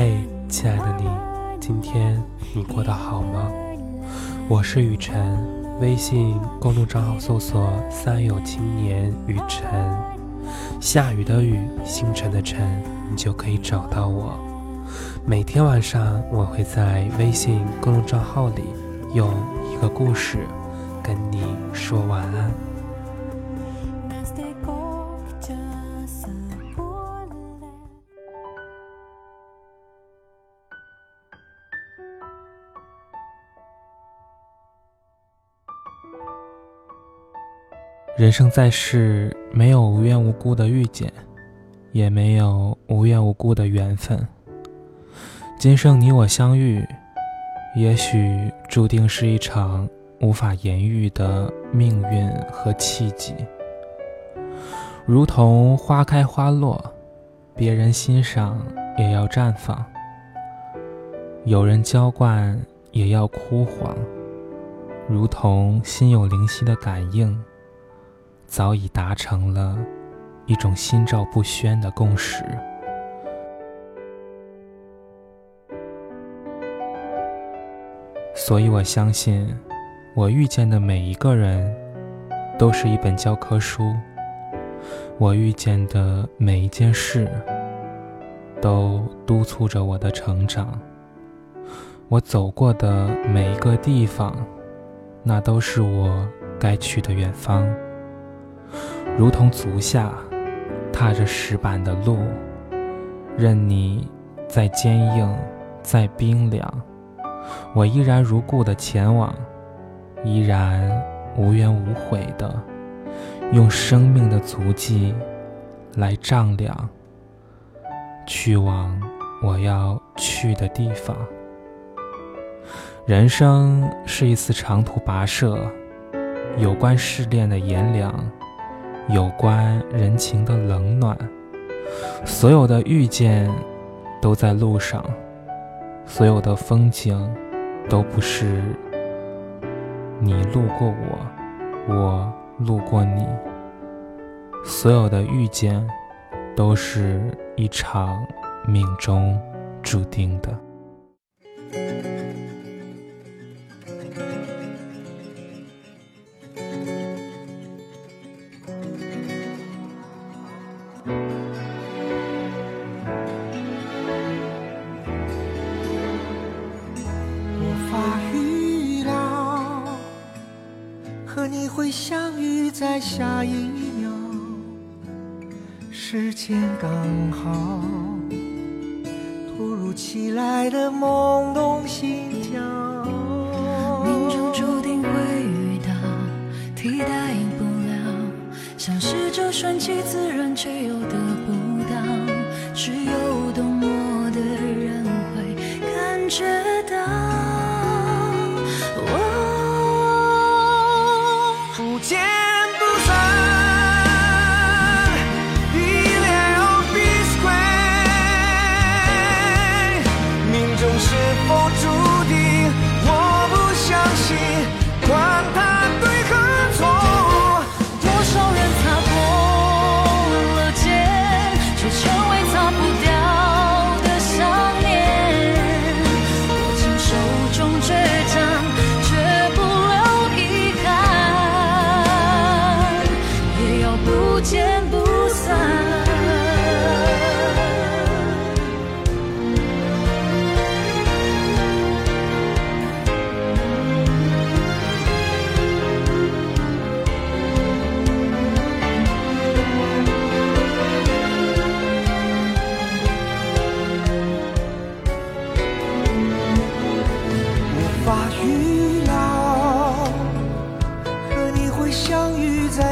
嘿，亲爱的你，今天你过得好吗？我是雨晨，微信公众账号搜索“三有青年雨晨”，下雨的雨，星辰的辰，你就可以找到我。每天晚上，我会在微信公众账号里用一个故事跟你说晚安。人生在世，没有无缘无故的遇见，也没有无缘无故的缘分。今生你我相遇，也许注定是一场无法言喻的命运和契机。如同花开花落，别人欣赏也要绽放；有人浇灌，也要枯黄。如同心有灵犀的感应。早已达成了一种心照不宣的共识，所以我相信，我遇见的每一个人都是一本教科书，我遇见的每一件事都督促着我的成长，我走过的每一个地方，那都是我该去的远方。如同足下踏着石板的路，任你再坚硬、再冰凉，我依然如故的前往，依然无怨无悔的用生命的足迹来丈量，去往我要去的地方。人生是一次长途跋涉，有关试炼的炎凉。有关人情的冷暖，所有的遇见都在路上，所有的风景都不是你路过我，我路过你，所有的遇见都是一场命中注定的。我预料和你会相遇在下一秒，时间刚好，突如其来的懵懂心跳，命中注定会顺其自然却又得不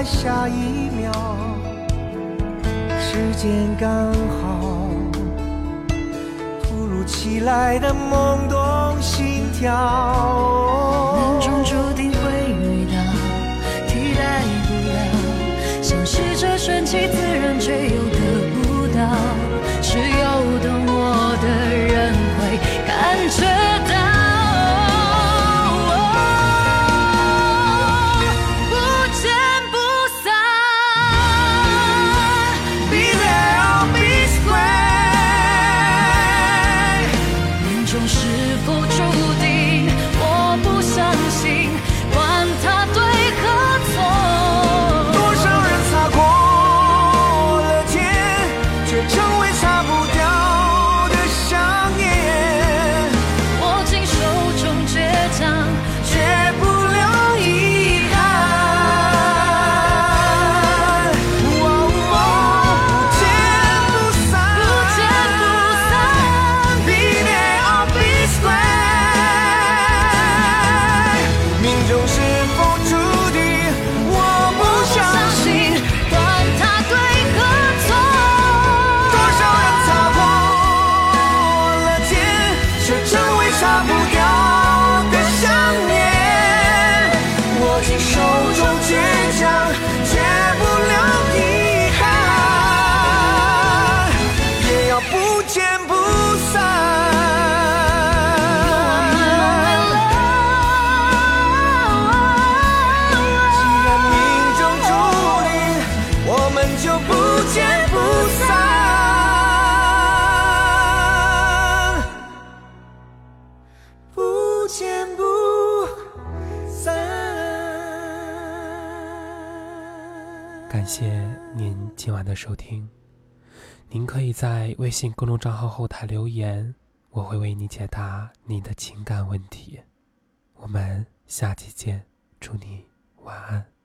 下一秒，时间刚好，突如其来的懵懂心跳，命中注定会遇到，替代不了，像是这顺其自谢您今晚的收听，您可以在微信公众账号后台留言，我会为你解答你的情感问题。我们下期见，祝你晚安。